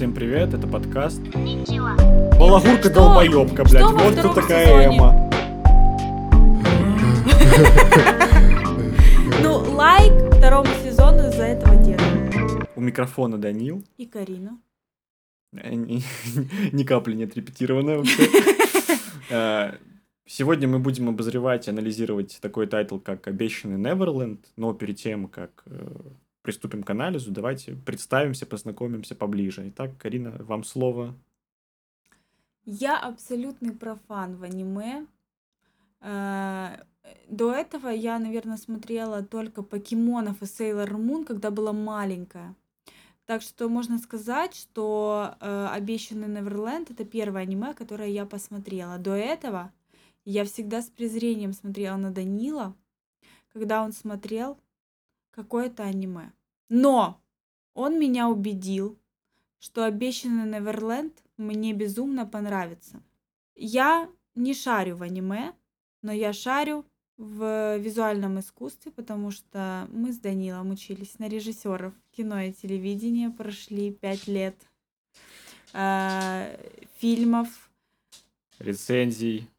Всем привет, это подкаст. Ничего. Балагурка Что? долбоебка, блядь. Что во Вот кто такая сезоне? Эма. Ну, лайк второму сезону из-за этого дела. У микрофона Данил. И Карина. Э, Ни, капли не отрепетированная вообще. Э, Сегодня мы будем обозревать и анализировать такой тайтл, как «Обещанный Неверленд», но перед тем, как э, приступим к анализу, давайте представимся, познакомимся поближе. Итак, Карина, вам слово. Я абсолютный профан в аниме. Э, До этого я, наверное, смотрела только покемонов и Сейлор Мун, когда была маленькая. Так что можно сказать, что э, «Обещанный Неверленд» — это первое аниме, которое я посмотрела. До этого я всегда с презрением смотрела на Данила, когда он смотрел какое-то аниме. Но он меня убедил, что «Обещанный Неверленд» мне безумно понравится. Я не шарю в аниме, но я шарю в визуальном искусстве, потому что мы с Данилом учились на режиссеров кино и телевидения, прошли пять лет э, фильмов. рецензий,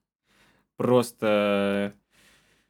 просто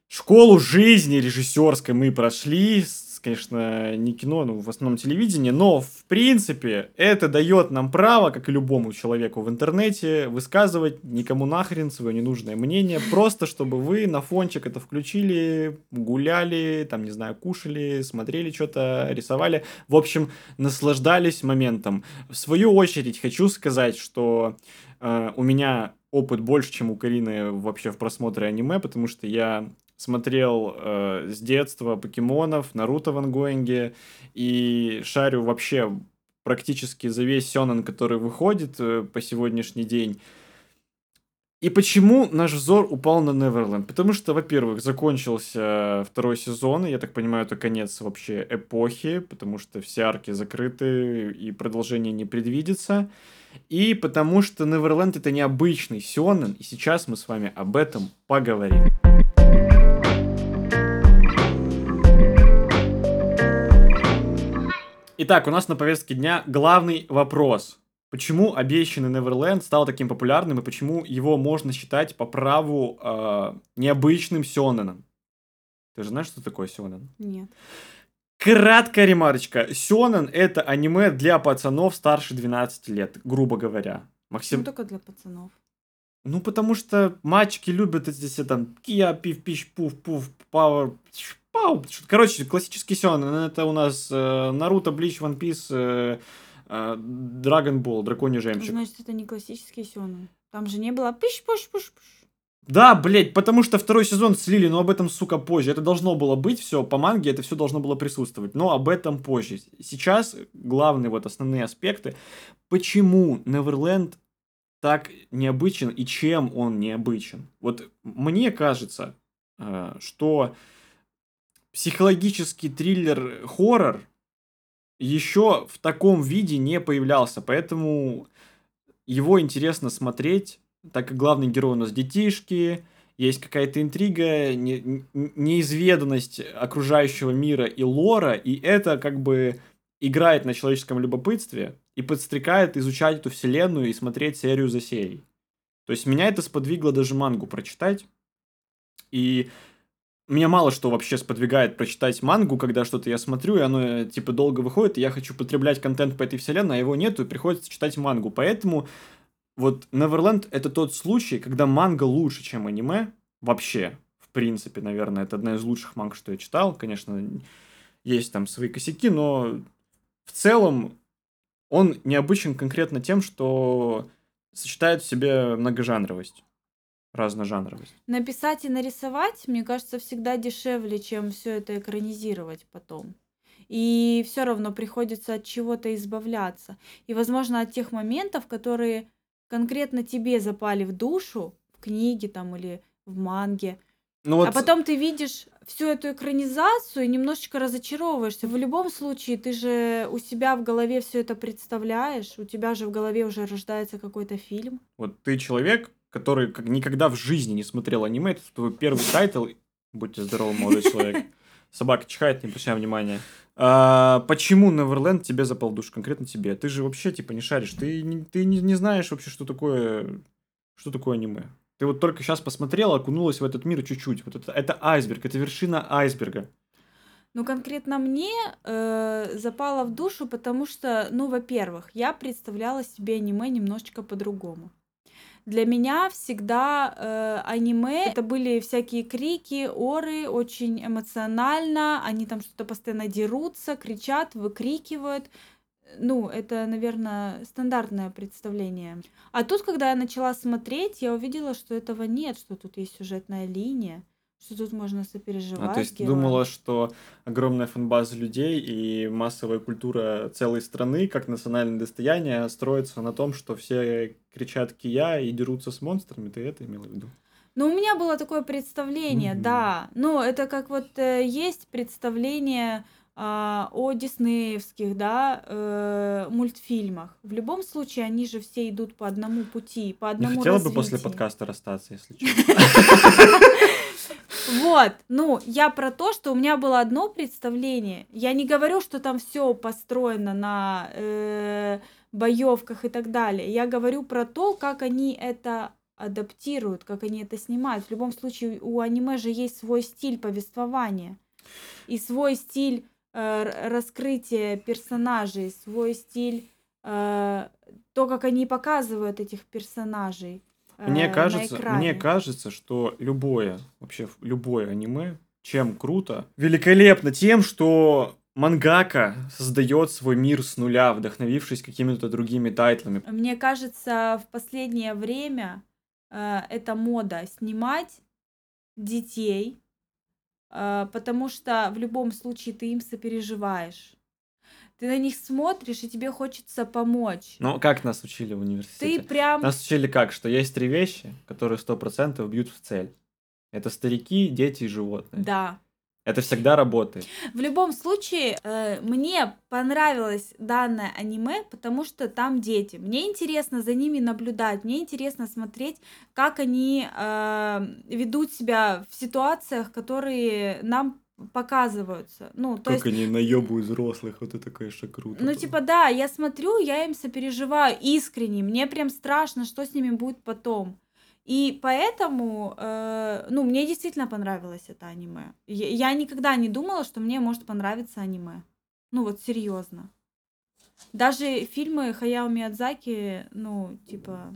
школу жизни режиссерской мы прошли, С- конечно, не кино, ну, в основном телевидение, но, в принципе, это дает нам право, как и любому человеку в интернете, высказывать никому нахрен свое ненужное мнение, просто чтобы вы на фончик это включили, гуляли, там, не знаю, кушали, смотрели что-то, рисовали, в общем, наслаждались моментом. В свою очередь хочу сказать, что э, у меня опыт больше, чем у Карины вообще в просмотре аниме, потому что я смотрел э, с детства покемонов, Наруто в ангоинге, и шарю вообще практически за весь сёнэн, который выходит э, по сегодняшний день. И почему наш взор упал на Неверленд? Потому что, во-первых, закончился второй сезон, и я так понимаю, это конец вообще эпохи, потому что все арки закрыты, и продолжение не предвидится. И потому что Неверленд это необычный сёнэн, и сейчас мы с вами об этом поговорим. Итак, у нас на повестке дня главный вопрос. Почему обещанный Неверленд стал таким популярным и почему его можно считать по праву э, необычным сёнэном? Ты же знаешь, что такое сёнэн? Нет. Краткая ремарочка. Сёнэн — это аниме для пацанов старше 12 лет, грубо говоря. Максим, Ну, только для пацанов. ну, потому что мальчики любят эти все там кия, пив, пиш, пуф, пуф, пауэр, пау. Короче, классический сёнэн. Это у нас э, Наруто, Блич, One Piece, э, э, Dragon Ball, Драконий жемчуг. Значит, это не классический сёнэн. Там же не было пуш Да, блять, потому что второй сезон слили, но об этом, сука, позже. Это должно было быть все по манге, это все должно было присутствовать, но об этом позже. Сейчас главные вот основные аспекты. Почему Неверленд так необычен и чем он необычен? Вот мне кажется, э, что психологический триллер-хоррор еще в таком виде не появлялся, поэтому его интересно смотреть, так как главный герой у нас детишки, есть какая-то интрига, не- неизведанность окружающего мира и лора, и это как бы играет на человеческом любопытстве и подстрекает изучать эту вселенную и смотреть серию за серией. То есть меня это сподвигло даже мангу прочитать. И меня мало что вообще сподвигает прочитать мангу, когда что-то я смотрю, и оно э, типа долго выходит, и я хочу потреблять контент по этой вселенной, а его нету, и приходится читать мангу. Поэтому вот Neverland это тот случай, когда манга лучше, чем аниме. Вообще, в принципе, наверное, это одна из лучших манг, что я читал. Конечно, есть там свои косяки, но в целом он необычен конкретно тем, что сочетает в себе многожанровость, разножанровость. Написать и нарисовать, мне кажется, всегда дешевле, чем все это экранизировать потом. И все равно приходится от чего-то избавляться. И, возможно, от тех моментов, которые конкретно тебе запали в душу, в книге там или в манге. Ну вот, А потом ты видишь всю эту экранизацию и немножечко разочаровываешься. В любом случае, ты же у себя в голове все это представляешь, у тебя же в голове уже рождается какой-то фильм. вот ты человек, который как никогда в жизни не смотрел аниме, это твой первый тайтл. Будьте здоровы, молодой человек. Собака чихает, не обращай внимания. А, почему Неверленд тебе запал в душу, конкретно тебе? Ты же вообще, типа, не шаришь. Ты, не, ты не, не знаешь вообще, что такое, что такое аниме. Ты вот только сейчас посмотрела, окунулась в этот мир чуть-чуть. Вот это, это айсберг, это вершина айсберга. Ну, конкретно мне э, запало в душу, потому что, ну, во-первых, я представляла себе аниме немножечко по-другому. Для меня всегда э, аниме это были всякие крики, оры, очень эмоционально, они там что-то постоянно дерутся, кричат, выкрикивают. Ну, это, наверное, стандартное представление. А тут, когда я начала смотреть, я увидела, что этого нет, что тут есть сюжетная линия что тут можно сопереживать. А, то есть героям. думала, что огромная фанбаза людей и массовая культура целой страны, как национальное достояние, строится на том, что все кричат «Кия» и дерутся с монстрами. Ты это имела в виду? Ну, у меня было такое представление, mm-hmm. да. Ну, это как вот э, есть представление э, о диснеевских, да, э, мультфильмах. В любом случае, они же все идут по одному пути, по одному Не хотела развитию. бы после подкаста расстаться, если честно. Вот, ну, я про то, что у меня было одно представление. Я не говорю, что там все построено на э, боевках и так далее. Я говорю про то, как они это адаптируют, как они это снимают. В любом случае, у аниме же есть свой стиль повествования и свой стиль э, раскрытия персонажей, свой стиль э, то, как они показывают этих персонажей. Мне э, кажется, мне кажется, что любое, вообще любое аниме, чем круто, великолепно тем, что мангака создает свой мир с нуля, вдохновившись какими-то другими тайтлами. Мне кажется, в последнее время э, это мода снимать детей, э, потому что в любом случае ты им сопереживаешь. Ты на них смотришь, и тебе хочется помочь. Ну, как нас учили в университете? Ты прям... Нас учили как? Что есть три вещи, которые сто процентов бьют в цель. Это старики, дети и животные. Да. Это всегда работает. В любом случае, э, мне понравилось данное аниме, потому что там дети. Мне интересно за ними наблюдать, мне интересно смотреть, как они э, ведут себя в ситуациях, которые нам показываются. Ну, то как есть... они наебывают взрослых, вот это, конечно, круто. Ну, типа, да, я смотрю, я им сопереживаю искренне, мне прям страшно, что с ними будет потом. И поэтому, э, ну, мне действительно понравилось это аниме. Я, я никогда не думала, что мне может понравиться аниме. Ну, вот серьезно. Даже фильмы Хаяо Миядзаки, ну, типа,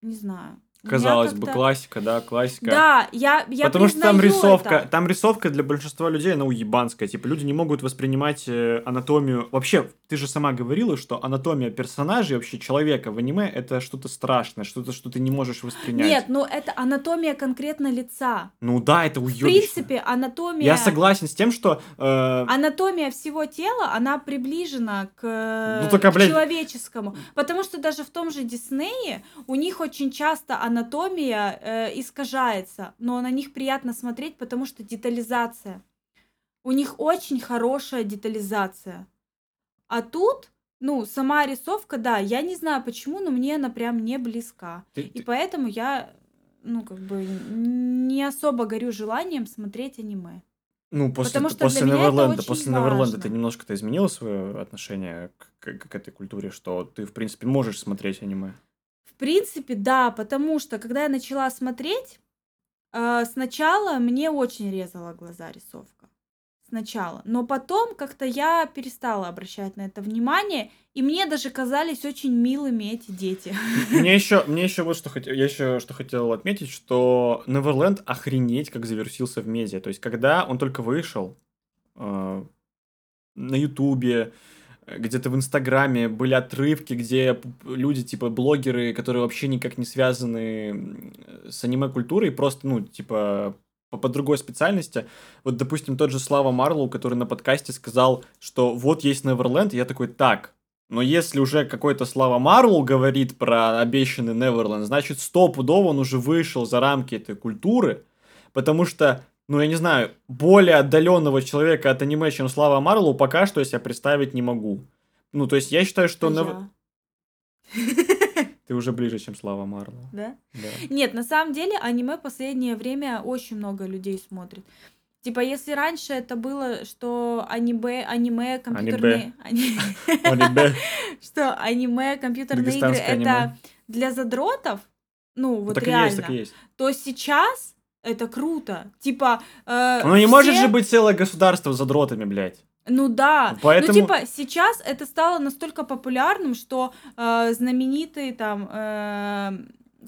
не знаю. Казалось бы, классика, да, классика. Да, я, я Потому что там рисовка, это. там рисовка для большинства людей, она уебанская. Типа, люди не могут воспринимать э, анатомию. Вообще, ты же сама говорила, что анатомия персонажей, вообще человека в аниме, это что-то страшное, что-то, что ты не можешь воспринять. Нет, ну это анатомия конкретно лица. Ну да, это уебищно. В принципе, анатомия... Я согласен с тем, что... Э... Анатомия всего тела, она приближена к, ну, только, к блядь... человеческому. Потому что даже в том же Диснее у них очень часто анатомия э, искажается, но на них приятно смотреть, потому что детализация. У них очень хорошая детализация. А тут, ну, сама рисовка, да, я не знаю почему, но мне она прям не близка. Ты, И ты... поэтому я, ну, как бы не особо горю желанием смотреть аниме. Ну, после, Потому что после Неверленда, после Неверленда ты немножко-то изменила свое отношение к, к, к этой культуре, что ты, в принципе, можешь смотреть аниме принципе, да, потому что когда я начала смотреть, э, сначала мне очень резала глаза рисовка. Сначала. Но потом как-то я перестала обращать на это внимание, и мне даже казались очень милыми эти дети. Мне еще, мне еще вот что хотел, я еще что хотел отметить, что Неверленд охренеть как завершился в медиа. То есть, когда он только вышел э, на Ютубе, где-то в Инстаграме были отрывки, где люди, типа, блогеры, которые вообще никак не связаны с аниме-культурой, просто, ну, типа, по, по другой специальности. Вот, допустим, тот же Слава Марлоу, который на подкасте сказал, что вот есть Неверленд, я такой, так, но если уже какой-то Слава Марлоу говорит про обещанный Неверленд, значит, стопудово он уже вышел за рамки этой культуры, потому что ну, я не знаю, более отдаленного человека от аниме, чем Слава Марлоу, пока что я себя представить не могу. Ну, то есть я считаю, что... На... Ты уже ближе, чем Слава Марлоу. Да? Да. Нет, на самом деле аниме последнее время очень много людей смотрит. Типа, если раньше это было, что аниме, аниме, компьютерные... ани- Аниме. Что аниме, компьютерные игры это для задротов, ну вот реально, то сейчас это круто. Типа, э, Ну не может все- же быть целое государство с задротами, блядь. Ну да. Поэтому- Ну типа сейчас это стало настолько популярным, что э, знаменитые там э,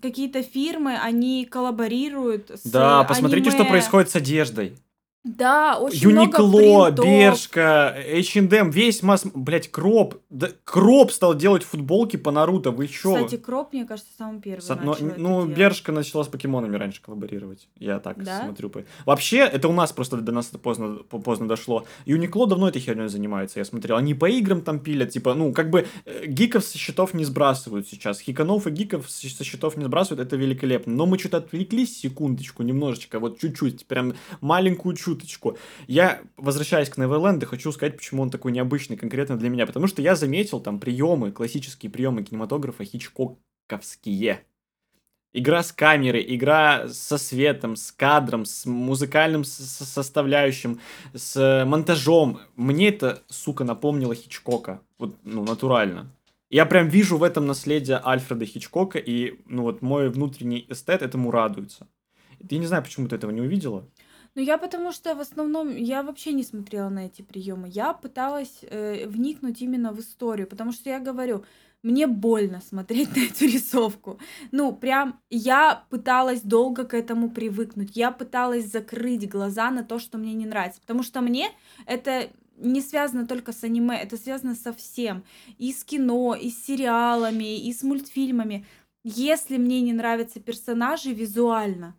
какие-то фирмы, они коллаборируют с Да, посмотрите, что аниме. происходит с одеждой. Да, очень много Юникло, принтов. Бершка, H&M, весь масс... Блять, Кроп. Да, Кроп стал делать футболки по Наруто, вы чё? Кстати, Кроп, мне кажется, самый первый Со- но- ну, делать. Бершка начала с покемонами раньше коллаборировать. Я так Да? смотрю. Вообще, это у нас просто до нас это поздно, по- поздно дошло. Юникло давно этой херней занимается, я смотрел. Они по играм там пилят, типа, ну, как бы э, гиков со счетов не сбрасывают сейчас. Хиканов и гиков со счетов не сбрасывают, это великолепно. Но мы что-то отвлеклись секундочку, немножечко, вот чуть-чуть, прям маленькую чуточку. Я, возвращаясь к Неверленду, хочу сказать, почему он такой необычный конкретно для меня. Потому что я заметил там приемы, классические приемы кинематографа хичкоковские. Игра с камерой, игра со светом, с кадром, с музыкальным составляющим, с монтажом. Мне это, сука, напомнило Хичкока. Вот, ну, натурально. Я прям вижу в этом наследие Альфреда Хичкока, и, ну, вот мой внутренний эстет этому радуется. Я не знаю, почему ты этого не увидела. Ну, я потому что в основном, я вообще не смотрела на эти приемы. Я пыталась э, вникнуть именно в историю, потому что я говорю, мне больно смотреть на эту рисовку. Ну, прям я пыталась долго к этому привыкнуть. Я пыталась закрыть глаза на то, что мне не нравится. Потому что мне это не связано только с аниме, это связано со всем. И с кино, и с сериалами, и с мультфильмами. Если мне не нравятся персонажи визуально,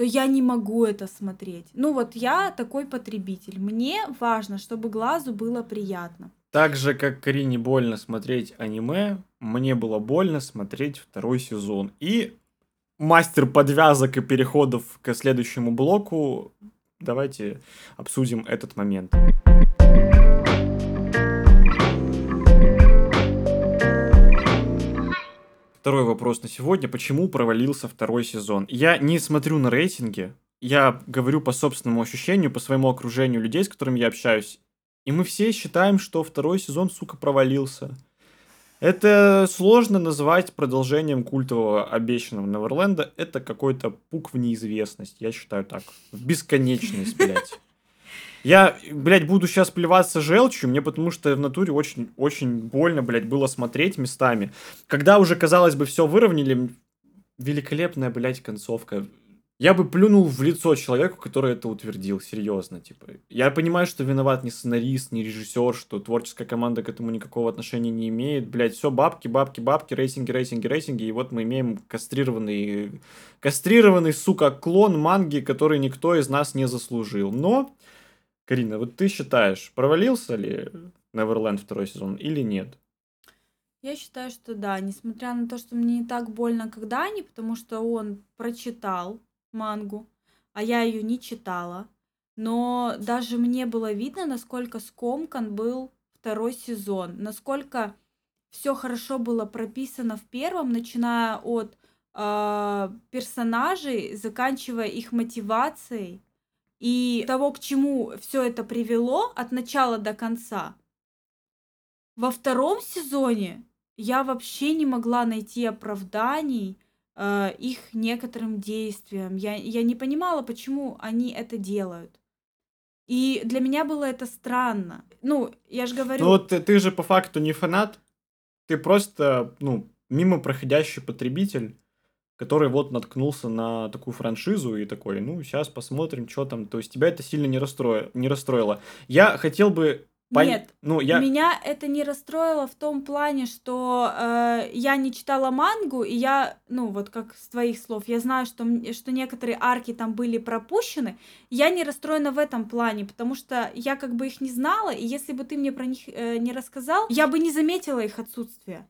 то я не могу это смотреть. Ну вот я такой потребитель. Мне важно, чтобы глазу было приятно. Так же, как Карине больно смотреть аниме, мне было больно смотреть второй сезон. И мастер подвязок и переходов к следующему блоку, давайте обсудим этот момент. Второй вопрос на сегодня. Почему провалился второй сезон? Я не смотрю на рейтинги. Я говорю по собственному ощущению, по своему окружению людей, с которыми я общаюсь. И мы все считаем, что второй сезон, сука, провалился. Это сложно назвать продолжением культового обещанного Неверленда. Это какой-то пук в неизвестность. Я считаю так. В бесконечность, блядь. Я, блядь, буду сейчас плеваться желчью, мне потому что в натуре очень, очень больно, блядь, было смотреть местами. Когда уже, казалось бы, все выровняли, великолепная, блядь, концовка. Я бы плюнул в лицо человеку, который это утвердил, серьезно, типа. Я понимаю, что виноват не сценарист, не режиссер, что творческая команда к этому никакого отношения не имеет. Блядь, все бабки, бабки, бабки, рейтинги, рейтинги, рейтинги, и вот мы имеем кастрированный, кастрированный, сука, клон манги, который никто из нас не заслужил. Но, Карина, вот ты считаешь, провалился ли Неверленд второй сезон или нет? Я считаю, что да, несмотря на то, что мне не так больно, как Дани, потому что он прочитал мангу, а я ее не читала. Но даже мне было видно, насколько скомкан был второй сезон, насколько все хорошо было прописано в первом, начиная от э, персонажей, заканчивая их мотивацией и того, к чему все это привело от начала до конца. Во втором сезоне я вообще не могла найти оправданий э, их некоторым действиям. Я, я не понимала, почему они это делают. И для меня было это странно. Ну, я же говорю... Ну вот ты, ты же по факту не фанат, ты просто, ну, мимо проходящий потребитель, который вот наткнулся на такую франшизу и такой, ну, сейчас посмотрим, что там. То есть тебя это сильно не, расстроило, не расстроило. Я хотел бы... пон- Нет, ну, я... Меня это не расстроило в том плане, что э, я не читала мангу, и я, ну вот как с твоих слов, я знаю, что, что некоторые арки там были пропущены. Я не расстроена в этом плане, потому что я как бы их не знала, и если бы ты мне про них э, не рассказал, я бы не заметила их отсутствие.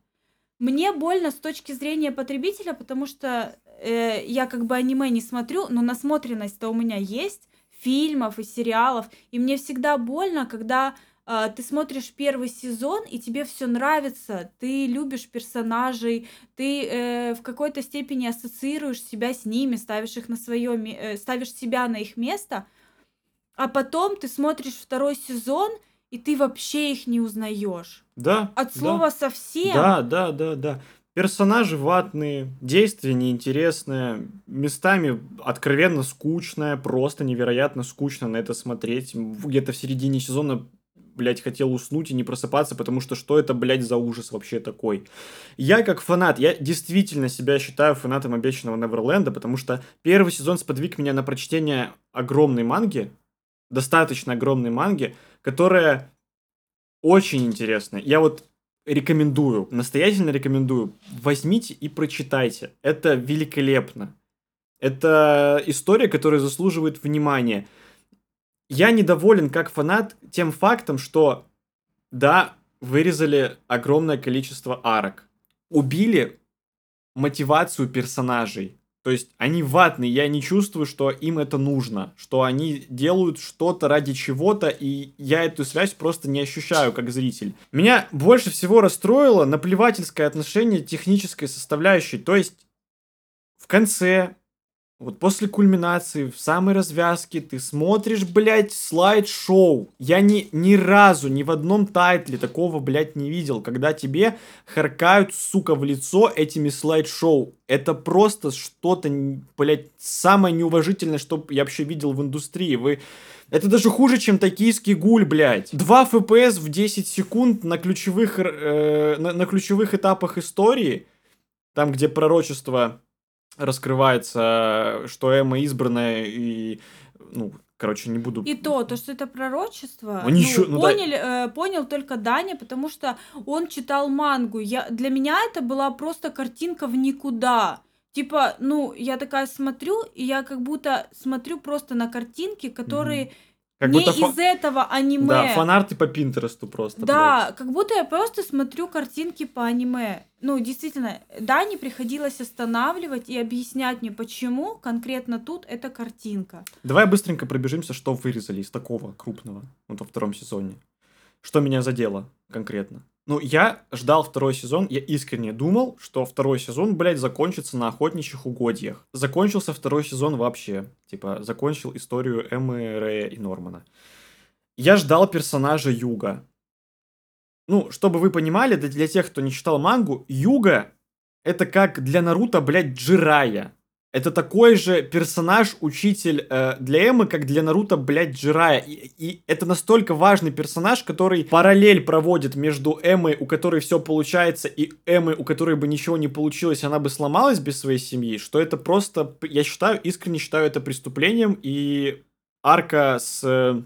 Мне больно с точки зрения потребителя, потому что э, я как бы аниме не смотрю, но насмотренность-то у меня есть фильмов и сериалов, и мне всегда больно, когда а, ты смотришь первый сезон, и тебе все нравится, ты любишь персонажей, ты э, в какой-то степени ассоциируешь себя с ними, ставишь их на свое, ставишь себя на их место, А потом ты смотришь второй сезон, и ты вообще их не узнаешь. Да. От да. слова совсем. Да, да, да, да. Персонажи ватные, действие неинтересное, местами откровенно скучное, просто невероятно скучно на это смотреть. Где-то в середине сезона блядь, хотел уснуть и не просыпаться, потому что что это, блядь, за ужас вообще такой? Я как фанат, я действительно себя считаю фанатом обещанного Неверленда, потому что первый сезон сподвиг меня на прочтение огромной манги, достаточно огромной манги, которая очень интересная. Я вот рекомендую, настоятельно рекомендую, возьмите и прочитайте. Это великолепно. Это история, которая заслуживает внимания. Я недоволен как фанат тем фактом, что да, вырезали огромное количество арок. Убили мотивацию персонажей. То есть они ватные, я не чувствую, что им это нужно, что они делают что-то ради чего-то, и я эту связь просто не ощущаю как зритель. Меня больше всего расстроило наплевательское отношение технической составляющей. То есть в конце вот после кульминации, в самой развязке, ты смотришь, блядь, слайд-шоу. Я ни, ни разу, ни в одном тайтле такого, блядь, не видел, когда тебе харкают, сука, в лицо этими слайд-шоу. Это просто что-то, блядь, самое неуважительное, что я вообще видел в индустрии. Вы... Это даже хуже, чем токийский гуль, блядь. 2 FPS в 10 секунд на ключевых, э, на, на ключевых этапах истории, там, где пророчество раскрывается, что Эмма избранная и, ну, короче, не буду... И то, то, что это пророчество, ну, ну, ну, поняли, да. э, понял только Даня, потому что он читал мангу. Я, для меня это была просто картинка в никуда. Типа, ну, я такая смотрю, и я как будто смотрю просто на картинки, которые... Mm-hmm как не будто из фа... этого аниме. Да, фанарты по Пинтересту просто. Да, блядь. как будто я просто смотрю картинки по аниме. Ну, действительно, Дани приходилось останавливать и объяснять мне, почему конкретно тут эта картинка. Давай быстренько пробежимся, что вырезали из такого крупного вот во втором сезоне. Что меня задело конкретно. Ну, я ждал второй сезон, я искренне думал, что второй сезон, блядь, закончится на охотничьих угодьях. Закончился второй сезон вообще. Типа, закончил историю Эммы, Рэя и Нормана. Я ждал персонажа Юга. Ну, чтобы вы понимали, для тех, кто не читал мангу, Юга это как для Наруто, блядь, Джирая. Это такой же персонаж, учитель э, для Эммы, как для Наруто, блядь, Джирая. И, и это настолько важный персонаж, который параллель проводит между Эммой, у которой все получается, и Эммой, у которой бы ничего не получилось, она бы сломалась без своей семьи, что это просто, я считаю, искренне считаю это преступлением, и арка с э,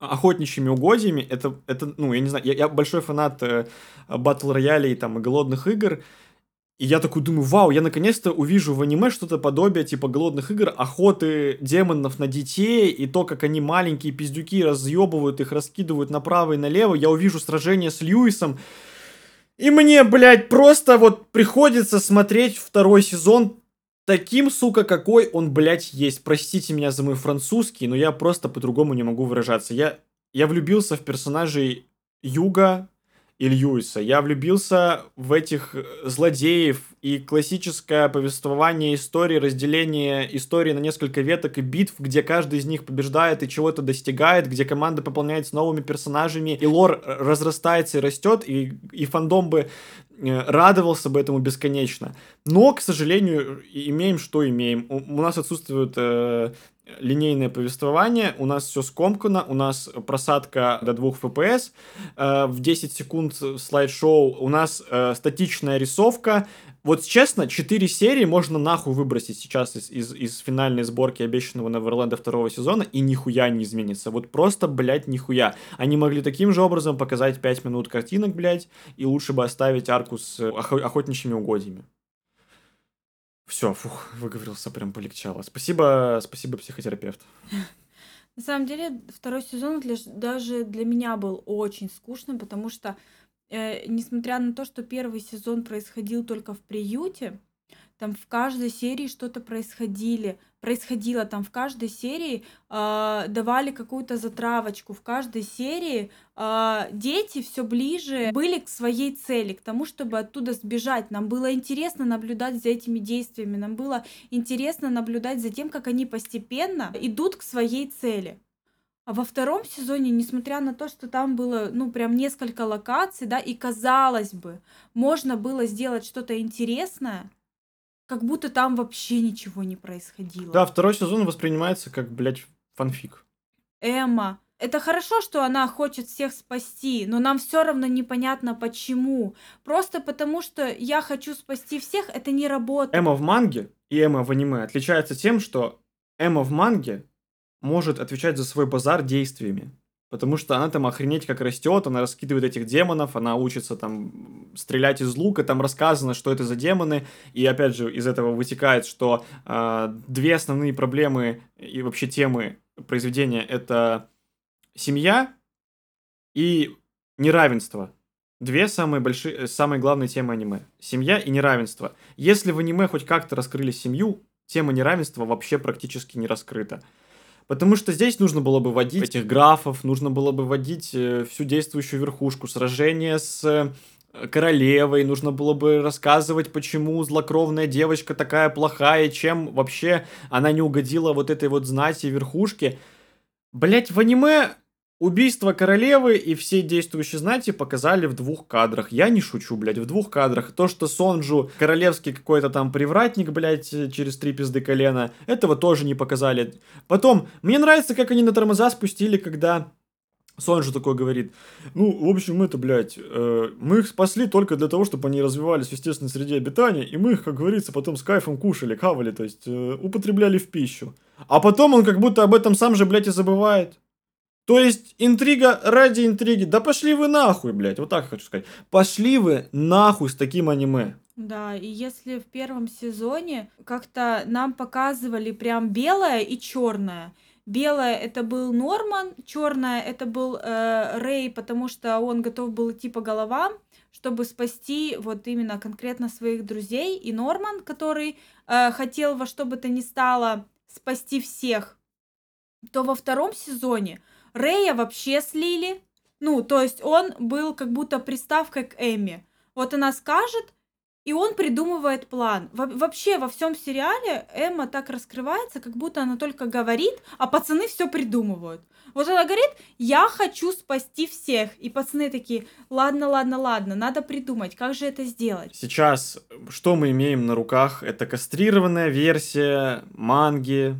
охотничьими угодьями, это, это, ну, я не знаю, я, я большой фанат э, батл роялей там и голодных игр, и я такой думаю, вау, я наконец-то увижу в аниме что-то подобие типа голодных игр, охоты демонов на детей, и то, как они маленькие пиздюки разъебывают их, раскидывают направо и налево. Я увижу сражение с Льюисом. И мне, блядь, просто вот приходится смотреть второй сезон таким, сука, какой он, блядь, есть. Простите меня за мой французский, но я просто по-другому не могу выражаться. Я, я влюбился в персонажей Юга, и Льюиса. Я влюбился в этих э, злодеев и классическое повествование истории, разделение истории на несколько веток и битв, где каждый из них побеждает и чего-то достигает, где команда пополняется новыми персонажами, и лор э, разрастается и растет, и, и фандом бы э, радовался бы этому бесконечно. Но, к сожалению, имеем, что имеем. У, у нас отсутствует э, линейное повествование, у нас все скомкано, у нас просадка до 2 FPS, э, в 10 секунд слайд-шоу, у нас э, статичная рисовка. Вот честно, 4 серии можно нахуй выбросить сейчас из, из, из финальной сборки обещанного Неверленда второго сезона, и нихуя не изменится. Вот просто, блядь, нихуя. Они могли таким же образом показать 5 минут картинок, блядь, и лучше бы оставить арку с охотничьими угодьями. Все, фух, выговорился, прям полегчало. Спасибо, спасибо, психотерапевт. На самом деле, второй сезон даже для меня был очень скучным, потому что, э, несмотря на то, что первый сезон происходил только в приюте, там в каждой серии что-то происходили, происходило, там в каждой серии э, давали какую-то затравочку, в каждой серии э, дети все ближе были к своей цели, к тому, чтобы оттуда сбежать. Нам было интересно наблюдать за этими действиями, нам было интересно наблюдать за тем, как они постепенно идут к своей цели. А во втором сезоне, несмотря на то, что там было, ну, прям несколько локаций, да, и казалось бы, можно было сделать что-то интересное, как будто там вообще ничего не происходило. Да, второй сезон воспринимается как, блядь, фанфик. Эмма, это хорошо, что она хочет всех спасти, но нам все равно непонятно почему. Просто потому, что я хочу спасти всех, это не работает. Эмма в манге и Эмма в аниме отличаются тем, что Эмма в манге может отвечать за свой базар действиями. Потому что она там охренеть как растет, она раскидывает этих демонов, она учится там стрелять из лука, там рассказано, что это за демоны, и опять же из этого вытекает, что э, две основные проблемы и вообще темы произведения это семья и неравенство. Две самые большие, самые главные темы аниме. Семья и неравенство. Если в аниме хоть как-то раскрыли семью, тема неравенства вообще практически не раскрыта. Потому что здесь нужно было бы вводить этих графов, нужно было бы вводить э, всю действующую верхушку, сражение с э, королевой, нужно было бы рассказывать, почему злокровная девочка такая плохая, чем вообще она не угодила вот этой вот знати верхушки. Блять, в аниме Убийство королевы и все действующие знати показали в двух кадрах. Я не шучу, блядь, в двух кадрах. То, что Сонджу королевский какой-то там привратник, блядь, через три пизды колена, этого тоже не показали. Потом, мне нравится, как они на тормоза спустили, когда Сонджу такой говорит, ну, в общем, это, блядь, э, мы их спасли только для того, чтобы они развивались в естественной среде обитания, и мы их, как говорится, потом с кайфом кушали, хавали, то есть э, употребляли в пищу. А потом он как будто об этом сам же, блядь, и забывает. То есть интрига ради интриги. Да пошли вы нахуй, блядь. Вот так хочу сказать. Пошли вы нахуй с таким аниме. Да, и если в первом сезоне как-то нам показывали прям белое и черное. Белое это был Норман, черное это был э, Рэй, потому что он готов был идти по головам, чтобы спасти вот именно конкретно своих друзей. И Норман, который э, хотел во что бы то ни стало спасти всех, то во втором сезоне Рэя вообще слили. Ну, то есть он был как будто приставкой к Эми. Вот она скажет, и он придумывает план. Во вообще во всем сериале Эмма так раскрывается, как будто она только говорит, а пацаны все придумывают. Вот она говорит, я хочу спасти всех. И пацаны такие, ладно, ладно, ладно, надо придумать, как же это сделать. Сейчас, что мы имеем на руках? Это кастрированная версия манги,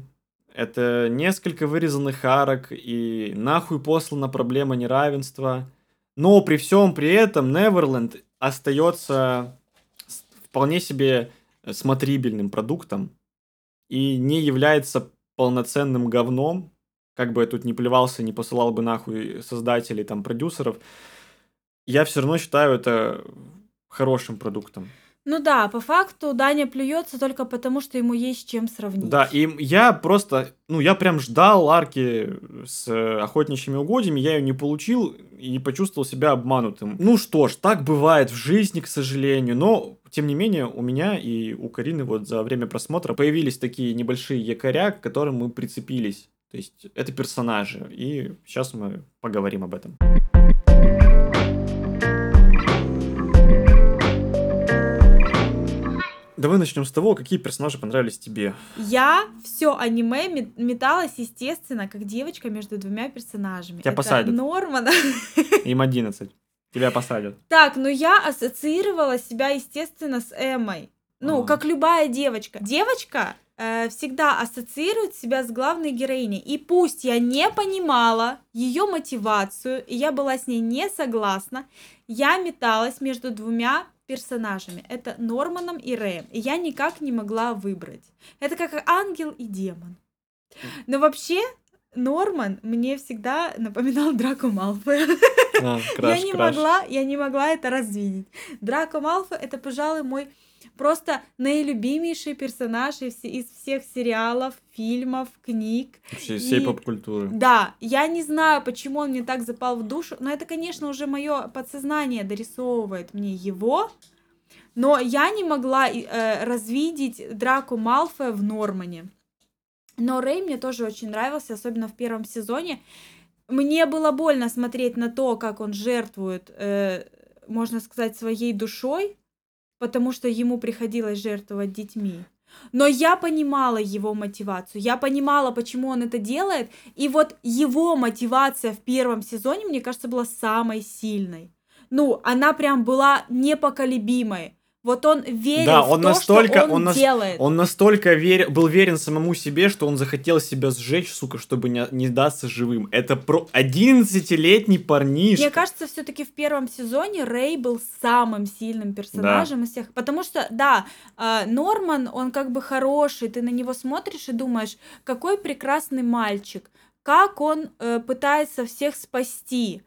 это несколько вырезанных арок и нахуй послана проблема неравенства. Но при всем при этом Неверленд остается вполне себе смотрибельным продуктом и не является полноценным говном, как бы я тут не плевался, не посылал бы нахуй создателей, там, продюсеров, я все равно считаю это хорошим продуктом. Ну да, по факту Даня плюется только потому, что ему есть чем сравнить. Да, и я просто, ну, я прям ждал арки с охотничьими угодьями, я ее не получил и почувствовал себя обманутым. Ну что ж, так бывает в жизни, к сожалению, но тем не менее, у меня и у Карины вот за время просмотра появились такие небольшие якоря, к которым мы прицепились. То есть это персонажи, и сейчас мы поговорим об этом. Давай начнем с того, какие персонажи понравились тебе. Я все аниме металась, естественно, как девочка между двумя персонажами. Тебя Это посадят. Норман. Им 11. Тебя посадят. Так, ну я ассоциировала себя, естественно, с Эммой. Ну, а. как любая девочка. Девочка э, всегда ассоциирует себя с главной героиней. И пусть я не понимала ее мотивацию, и я была с ней не согласна, я металась между двумя персонажами. Это Норманом и Рэем. И я никак не могла выбрать. Это как ангел и демон. Но вообще, Норман мне всегда напоминал Драко Малфоя. А, я не могла, я не могла это развидеть. Драко Малфой это, пожалуй, мой просто наилюбимейший персонаж из, из всех сериалов, фильмов, книг. Вообще всей поп-культуры. Да, я не знаю, почему он мне так запал в душу, но это, конечно, уже мое подсознание дорисовывает мне его. Но я не могла э, развидеть Драку Малфоя в Нормане. Но Рэй мне тоже очень нравился, особенно в первом сезоне. Мне было больно смотреть на то, как он жертвует, э, можно сказать, своей душой потому что ему приходилось жертвовать детьми. Но я понимала его мотивацию, я понимала, почему он это делает, и вот его мотивация в первом сезоне, мне кажется, была самой сильной. Ну, она прям была непоколебимой. Вот он верил да, он в то, настолько, что он, он делает. Он настолько вер... был верен самому себе, что он захотел себя сжечь, сука, чтобы не, не даться живым. Это про 11-летний парнишка. Мне кажется, все таки в первом сезоне Рэй был самым сильным персонажем да. из всех. Потому что, да, э, Норман, он как бы хороший, ты на него смотришь и думаешь, какой прекрасный мальчик, как он э, пытается всех спасти.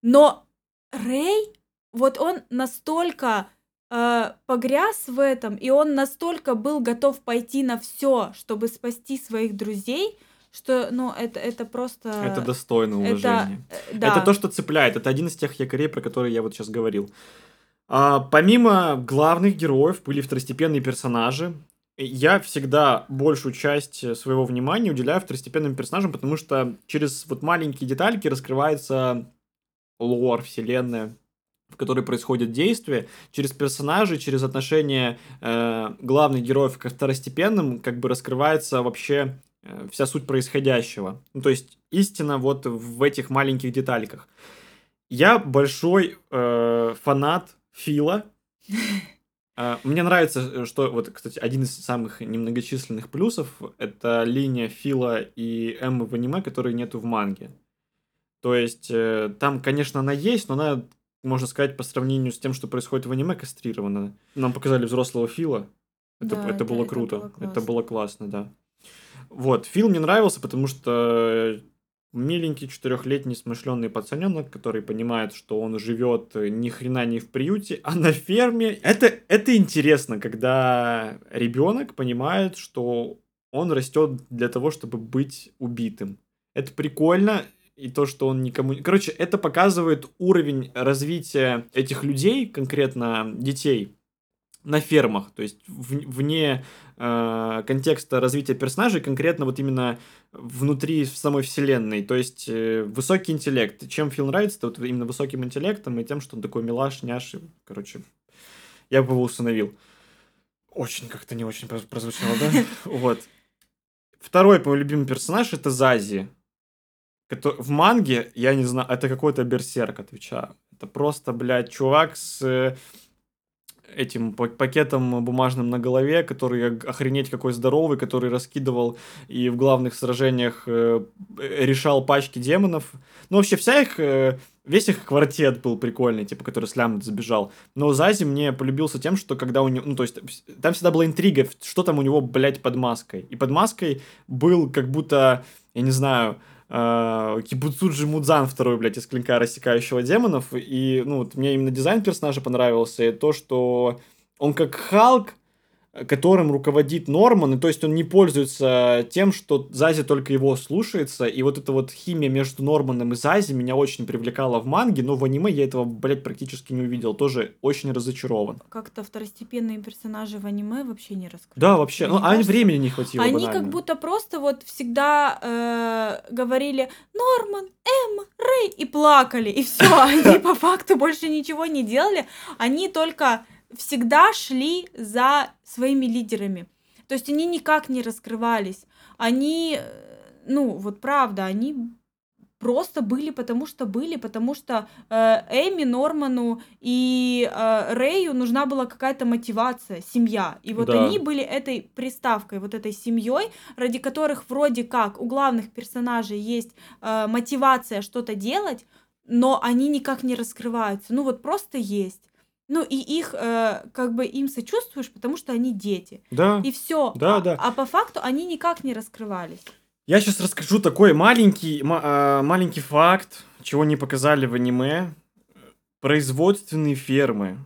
Но Рэй, вот он настолько э, погряз в этом, и он настолько был готов пойти на все, чтобы спасти своих друзей, что, ну, это, это просто... Это достойно уважения. Это, да. это то, что цепляет. Это один из тех якорей, про которые я вот сейчас говорил. А, помимо главных героев были второстепенные персонажи. Я всегда большую часть своего внимания уделяю второстепенным персонажам, потому что через вот маленькие детальки раскрывается лор, вселенная, в которой происходит действие, через персонажей, через отношения э, главных героев к второстепенным, как бы раскрывается вообще э, вся суть происходящего. Ну, то есть истина вот в этих маленьких детальках. Я большой э, фанат Фила. Э, мне нравится, что вот, кстати, один из самых немногочисленных плюсов это линия Фила и Эммы в аниме, которой нету в манге. То есть э, там, конечно, она есть, но она можно сказать, по сравнению с тем, что происходит в аниме, кастрировано. Нам показали взрослого Фила. Это, да, это, это было круто. Это было, классно. это было классно, да. Вот, Фил мне нравился, потому что миленький четырехлетний смышленный пацаненок, который понимает, что он живет ни хрена не в приюте, а на ферме. Это, это интересно, когда ребенок понимает, что он растет для того, чтобы быть убитым. Это прикольно, и то, что он никому... Короче, это показывает уровень развития этих людей, конкретно детей, на фермах, то есть вне э, контекста развития персонажей, конкретно вот именно внутри самой вселенной, то есть э, высокий интеллект. Чем Фил нравится, то вот именно высоким интеллектом и тем, что он такой милаш, няш, и, короче, я бы его установил. Очень как-то не очень прозвучало, да? Вот. Второй мой любимый персонаж это Зази в манге, я не знаю, это какой-то берсерк, отвечаю. Это просто, блядь, чувак с э, этим пакетом бумажным на голове, который охренеть какой здоровый, который раскидывал и в главных сражениях э, решал пачки демонов. Ну, вообще, вся их, э, весь их квартет был прикольный, типа, который с Лямбет забежал. Но Зази мне полюбился тем, что когда у него, ну, то есть, там всегда была интрига, что там у него, блядь, под маской. И под маской был как будто, я не знаю, э, Кибуцуджи Мудзан второй, блядь, из клинка рассекающего демонов. И, ну, вот мне именно дизайн персонажа понравился, и то, что он как Халк, которым руководит Норман, и то есть он не пользуется тем, что Зази только его слушается, и вот эта вот химия между Норманом и Зази меня очень привлекала в манге, но в аниме я этого, блядь, практически не увидел, тоже очень разочарован. Как-то второстепенные персонажи в аниме вообще не раскрыты. Да, вообще, ну, а времени не хватило Они банально. как будто просто вот всегда э, говорили Норман, Эмма, Рэй, и плакали, и все, они по факту больше ничего не делали, они только всегда шли за своими лидерами. То есть они никак не раскрывались. Они, э, ну, вот правда, они просто были, потому что были, потому что э, Эми, Норману и э, Рэю нужна была какая-то мотивация, семья. И вот да. они были этой приставкой, вот этой семьей, ради которых вроде как у главных персонажей есть э, мотивация что-то делать, но они никак не раскрываются. Ну вот просто есть. Ну, и их, э, как бы, им сочувствуешь, потому что они дети. Да. И все. Да, а, да. А по факту они никак не раскрывались. Я сейчас расскажу такой маленький, ма- э, маленький факт, чего не показали в аниме. Производственные фермы.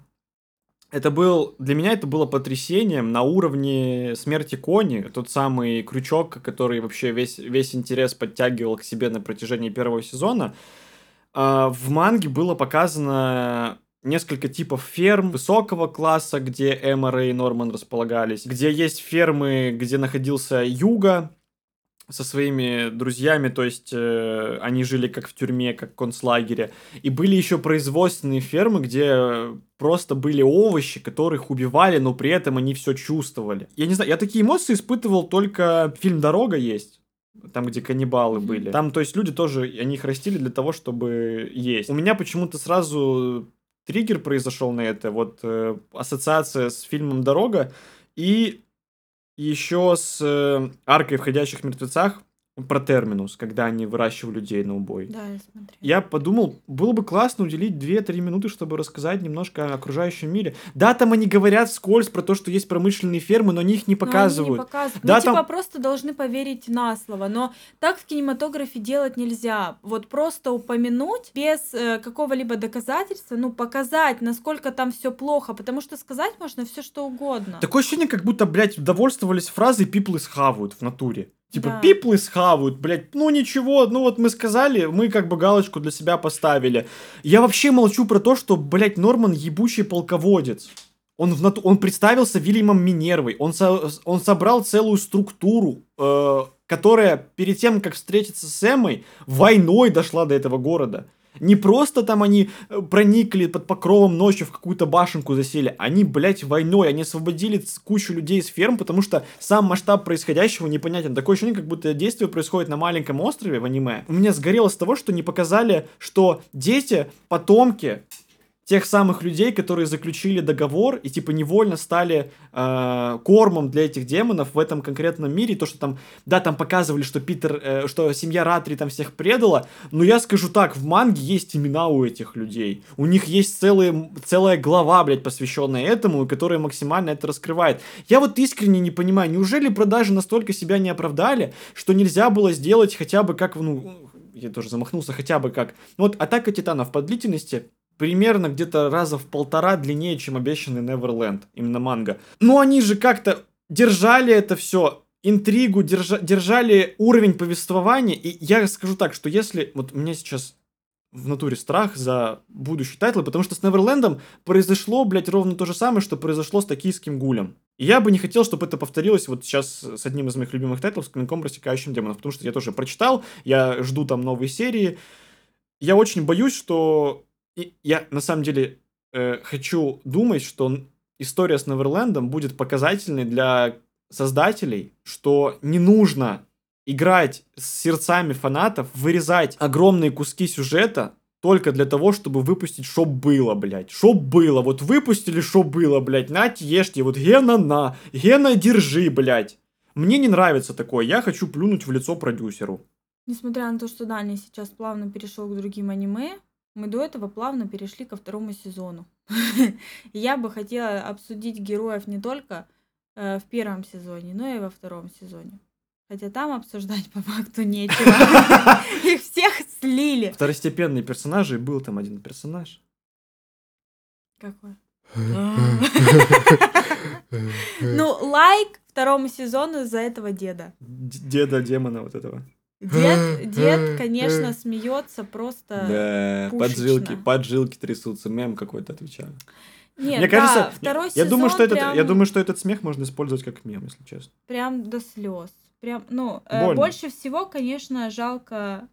Это был, для меня это было потрясением на уровне смерти Кони, тот самый крючок, который вообще весь, весь интерес подтягивал к себе на протяжении первого сезона. Э, в манге было показано несколько типов ферм высокого класса, где Эмора и Норман располагались, где есть фермы, где находился Юга, со своими друзьями, то есть э, они жили как в тюрьме, как в концлагере. И были еще производственные фермы, где просто были овощи, которых убивали, но при этом они все чувствовали. Я не знаю, я такие эмоции испытывал только фильм «Дорога» есть. Там, где каннибалы были. Там, то есть, люди тоже, они их растили для того, чтобы есть. У меня почему-то сразу триггер произошел на это. Вот э, ассоциация с фильмом «Дорога» и еще с э, аркой входящих мертвецах про терминус, когда они выращивают людей на убой. Да, я смотрела. Я подумал, было бы классно уделить 2-3 минуты, чтобы рассказать немножко о окружающем мире. Да, там они говорят вскользь про то, что есть промышленные фермы, но они их не показывают. Но они не показывают. Да, мы там- типа просто должны поверить на слово. Но так в кинематографе делать нельзя. Вот просто упомянуть без э, какого-либо доказательства, ну, показать, насколько там все плохо. Потому что сказать можно все что угодно. Такое ощущение, как будто, блядь, довольствовались фразой «people is хавают» в натуре. Типа, Да. people is хавают, блядь, ну ничего, ну вот мы сказали, мы как бы галочку для себя поставили. Я вообще молчу про то, что, блядь, Норман ебучий полководец. Он, в нату- он представился Вильямом Минервой, он, со- он собрал целую структуру, э, которая перед тем, как встретиться с Эммой, войной дошла до этого города. Не просто там они э, проникли под покровом ночи в какую-то башенку засели, они, блядь, войной, они освободили кучу людей из ферм, потому что сам масштаб происходящего непонятен. Такое ощущение, как будто действие происходит на маленьком острове в аниме. У меня сгорело с того, что не показали, что дети, потомки тех самых людей, которые заключили договор и типа невольно стали э, кормом для этих демонов в этом конкретном мире. То, что там, да, там показывали, что Питер, э, что семья Ратри там всех предала, но я скажу так, в манге есть имена у этих людей. У них есть целые, целая глава, блядь, посвященная этому, которая максимально это раскрывает. Я вот искренне не понимаю, неужели продажи настолько себя не оправдали, что нельзя было сделать хотя бы как, ну, я тоже замахнулся, хотя бы как. Ну Вот Атака Титанов по длительности примерно где-то раза в полтора длиннее, чем обещанный Неверленд, именно манга. Но они же как-то держали это все, интригу, держа- держали уровень повествования, и я скажу так, что если... Вот меня сейчас в натуре страх за будущий тайтл, потому что с Неверлендом произошло, блядь, ровно то же самое, что произошло с Токийским гулем. И я бы не хотел, чтобы это повторилось вот сейчас с одним из моих любимых тайтлов, с клинком рассекающим демонов, потому что я тоже прочитал, я жду там новые серии. Я очень боюсь, что... и я на самом деле э, хочу думать, что история с Неверлендом будет показательной для создателей, что не нужно играть с сердцами фанатов, вырезать огромные куски сюжета только для того, чтобы выпустить, что было, блядь. Что было. Вот выпустили, что было, блядь. Нате, ешьте. Вот Гена на. Гена, держи, блядь. Мне не нравится такое. Я хочу плюнуть в лицо продюсеру. Несмотря на то, что Даня сейчас плавно перешел к другим аниме, мы до этого плавно перешли ко второму сезону. Я бы хотела обсудить героев не только э, в первом сезоне, но и во втором сезоне. Хотя там обсуждать по факту нечего. Их всех слили. Второстепенные персонажи. и Был там один персонаж. Какой? Ну, лайк второму сезону из-за этого деда. Деда демона вот этого. Дед, дед, конечно, смеется просто. Да, пушечно. поджилки, поджилки трясутся. Мем какой-то отвечаю. Нет, Мне да, кажется, второй я сезон думаю, что этот, прям, я думаю, что этот смех можно использовать как мем, если честно. прям до слез. Прям, ну, э, больше всего, конечно, жалко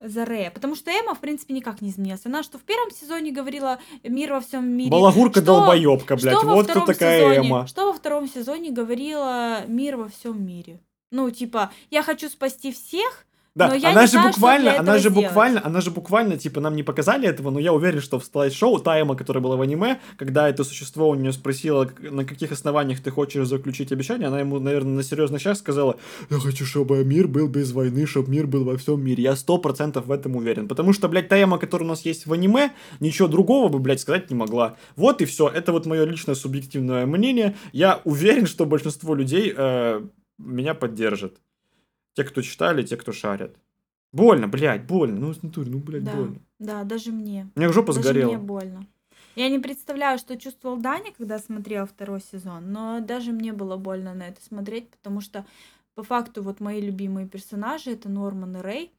за Рэя, потому что Эмма, в принципе, никак не изменилась. Она что в первом сезоне говорила мир во всем мире. Балагурка долбоебка, блядь. что во Вот кто такая сезоне, Эмма. Что во втором сезоне говорила мир во всем мире? Ну, типа, я хочу спасти всех, Да, Но я она не же знаю, буквально, она же сделать. буквально, она же буквально, типа, нам не показали этого, но я уверен, что в слайд-шоу та Эмма, которая была в аниме, когда это существо у нее спросило, на каких основаниях ты хочешь заключить обещание, она ему, наверное, на серьезных щах сказала, я хочу, чтобы мир был без войны, чтобы мир был во всем мире. Я сто процентов в этом уверен. Потому что, блядь, та Эмма, которая у нас есть в аниме, ничего другого бы, блядь, сказать не могла. Вот и все. Это вот мое личное субъективное мнение. Я уверен, что большинство людей э, меня поддержат. Те, кто читали, те, кто шарят. Больно, блядь, больно. Ну, натуре, ну, блядь, Да. больно. да, даже мне. У меня жопа Даже сгорела. мне больно. Я не представляю, что чувствовал Даня, когда смотрел второй сезон, но даже мне было больно на это смотреть, потому что по факту вот мои любимые персонажи это Норман и Рэй.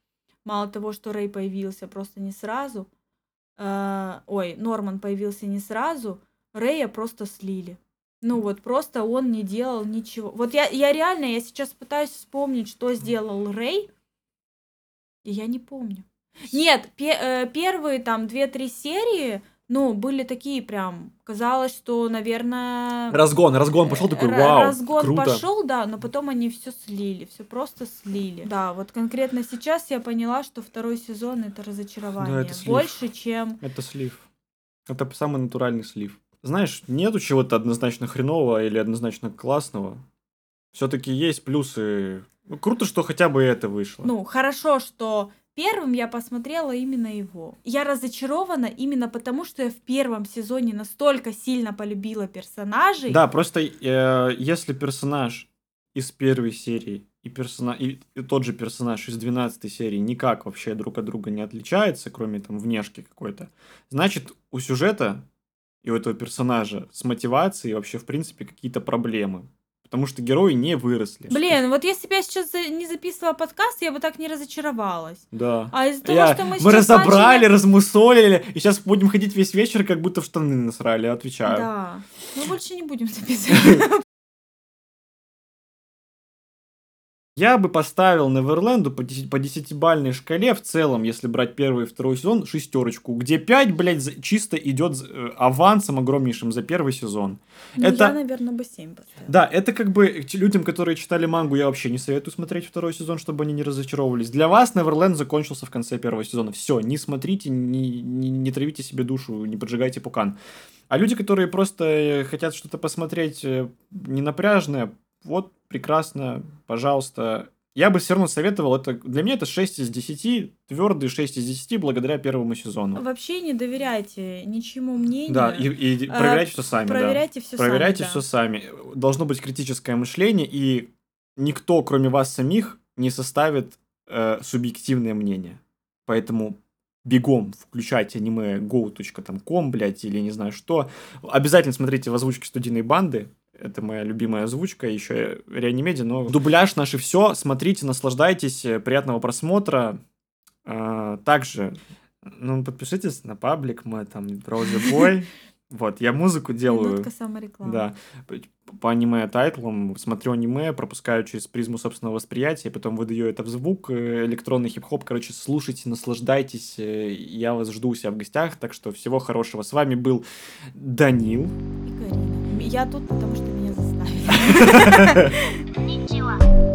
Мало того, что Рэй появился просто не сразу, э, ой, Норман появился не сразу, Рэя просто слили. Ну вот просто он не делал ничего. Вот я, я реально, я сейчас пытаюсь вспомнить, что сделал Рэй, и я не помню. Нет, пе- э, первые там две-три серии, ну, были такие прям, казалось, что, наверное... Разгон, разгон пошел такой, вау, Разгон круто. пошел, да, но потом они все слили, все просто слили. Да, вот конкретно сейчас я поняла, что второй сезон это разочарование. слив. Больше, чем... Это слив. Это самый натуральный слив. Знаешь, нету чего-то однозначно хренового или однозначно классного. Все-таки есть плюсы. Ну, круто, что хотя бы это вышло. Ну, хорошо, что первым я посмотрела именно его. Я разочарована именно потому, что я в первом сезоне настолько сильно полюбила персонажей. Да, просто э, если персонаж из первой серии и, персона... и, и тот же персонаж из 12 серии никак вообще друг от друга не отличается, кроме там внешки какой-то, значит, у сюжета и у этого персонажа с мотивацией вообще, в принципе, какие-то проблемы. Потому что герои не выросли. Блин, вот если бы я сейчас не записывала подкаст, я бы так не разочаровалась. Да. А из-за того, Я- что мы мы разобрали, начали- размусолили, и сейчас будем ходить весь вечер, как будто в штаны насрали, отвечаю. Да. Мы больше не будем записывать. Я бы поставил Неверленду по 10 по десятибальной шкале в целом, если брать первый и второй сезон, шестерочку, где 5, блядь, за- чисто идет э, авансом огромнейшим за первый сезон. Ну, Это- я, наверное, бы 7 поставила. Да, это как бы людям, которые читали мангу, я вообще не советую смотреть второй сезон, чтобы они не разочаровывались. Для вас Неверленд закончился в конце первого сезона. Все, не смотрите, не, не, не травите себе душу, не поджигайте пукан. А люди, которые просто э, хотят что-то посмотреть э, ненапряжное, вот, прекрасно, пожалуйста. Я бы все равно советовал, это для меня это 6 из 10, твердый 6 из 10 благодаря первому сезону. Вообще не доверяйте ничему мнению. Да, и, и А, проверяйте все сами. да. Проверяйте все Проверяйте сами. все сами. Должно быть критическое мышление, и никто, кроме вас самих, не составит э, субъективное мнение. Поэтому бегом включайте аниме go.com, блядь, или не знаю что. Обязательно смотрите в озвучке студийной банды. Это моя любимая озвучка, еще реанимеди, но дубляж наше все. Смотрите, наслаждайтесь, э, приятного просмотра. А, также, ну, подпишитесь на паблик, мы там Boy. Вот, я музыку делаю. Минутка саморекламы. Да, по аниме тайтлам, смотрю аниме, пропускаю через призму собственного восприятия, потом выдаю это в звук, э, электронный хип-хоп, короче, слушайте, наслаждайтесь, э, я вас жду у себя в гостях, так что всего хорошего. С вами был Данил. И Карина. Я тут, потому что. こんにちは。